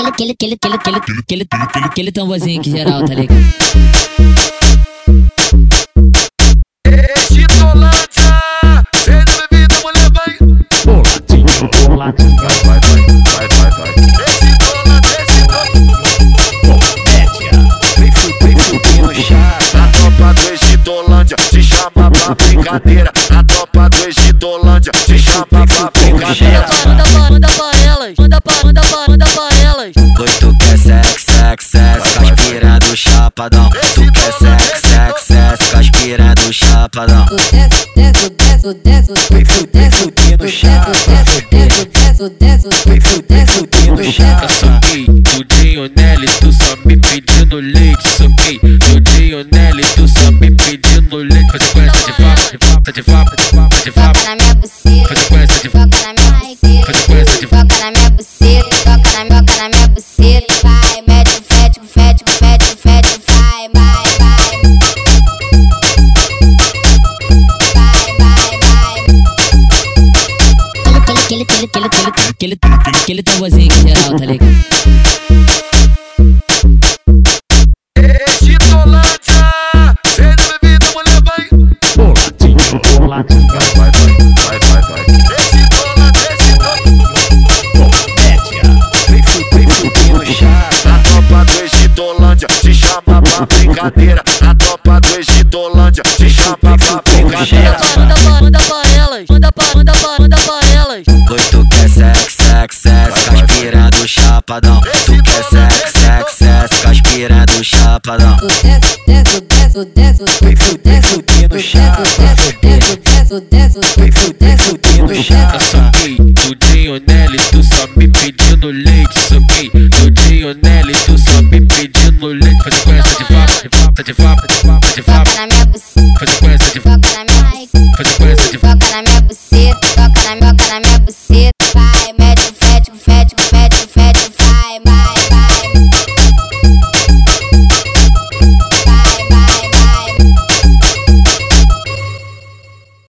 aquele, aquele, aquele, aquele, aquele, aquele, aquele, aquele tamborzinho que geral, tá ligado? Egitolândia, cheio de bebida, mulher vai. Boladinho, boladinho, Vai, vai, vai, vai, vai. Egitolândia, Egitolândia. vem fuder no chá. A tropa do Egitolândia te chama pra brincadeira. A tropa do Egitolândia te chama pra brincadeira. Manda pra, manda pra elas, manda pra, manda pra, manda pra sex, sex, caspira do chapadão. Tu quer sex, sex, sex, caspira do chapadão. Vem fuder, fuder no chá. Vem fuder, fuder no chá. Soquei, tudinho nele, tu só me pedindo leite. Soquei, tudinho nele, tu só me pedindo leite. Faz sequência de vapo, de vapo, de vapo, de vapo, de vapo. Toca na minha buceta, Faz sequência de vapo, na minha Aquele, aquele, tamborzinho que geral, tá ligado? Egitolândia, cheio de bebida, mulher vai. Boladinho, boladinho, Vai, vai, vai, vai, vai. Egitolândia, Egitolândia. vem fuder, fuder no chá. A tropa do Egitolândia te chama pra brincadeira. A tropa do Egitolândia te chama pra brincadeira. Manda manda manda chapadão. Tu quer sex, sex, sex, caspira do chapadão. Vem fuder, fuder no chá. Vem fuder, fuder no chá. Soquei, tudinho nele, tu só me pedindo leite. Soquei, tudinho nele, tu só me pedindo leite. Faz sequência de vapo, de vapo, de vapo, de vapo, de vapo.